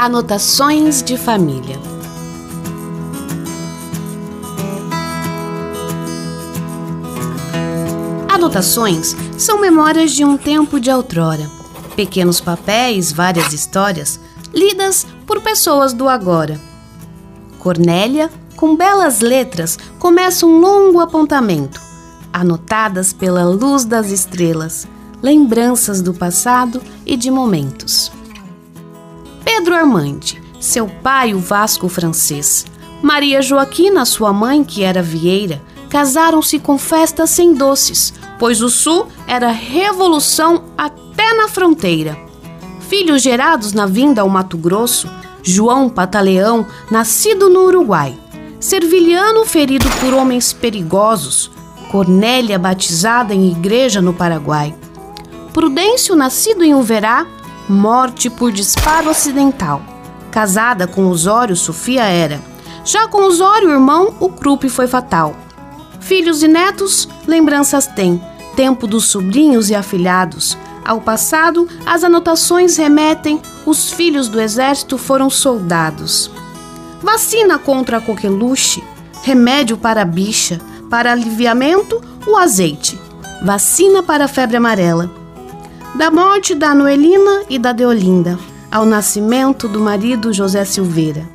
Anotações de família. Anotações são memórias de um tempo de outrora. Pequenos papéis, várias histórias, lidas por pessoas do agora. Cornélia, com belas letras, começa um longo apontamento, anotadas pela luz das estrelas, lembranças do passado e de momentos. Pedro Armande, seu pai, o Vasco francês. Maria Joaquina, sua mãe, que era vieira, casaram-se com festas sem doces, pois o sul era revolução até na fronteira. Filhos gerados na vinda ao Mato Grosso, João Pataleão, nascido no Uruguai, Serviliano ferido por homens perigosos, Cornélia batizada em igreja no Paraguai, Prudêncio nascido em Uverá, morte por disparo acidental. Casada com Osório, Sofia era. Já com Osório, irmão, o crupe foi fatal. Filhos e netos, lembranças tem, tempo dos sobrinhos e afilhados. Ao passado, as anotações remetem: os filhos do exército foram soldados. Vacina contra a coqueluche, remédio para a bicha, para aliviamento, o azeite. Vacina para a febre amarela da morte da Noelina e da Deolinda, ao nascimento do marido José Silveira.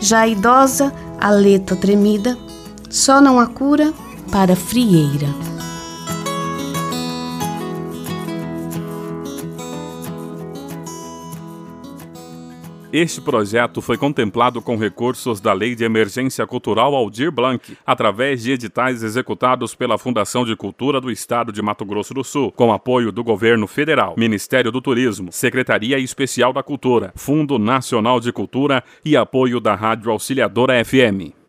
Já idosa, a letra tremida, só não há cura para a frieira. Este projeto foi contemplado com recursos da Lei de Emergência Cultural Aldir Blanc, através de editais executados pela Fundação de Cultura do Estado de Mato Grosso do Sul, com apoio do Governo Federal, Ministério do Turismo, Secretaria Especial da Cultura, Fundo Nacional de Cultura e apoio da Rádio Auxiliadora FM.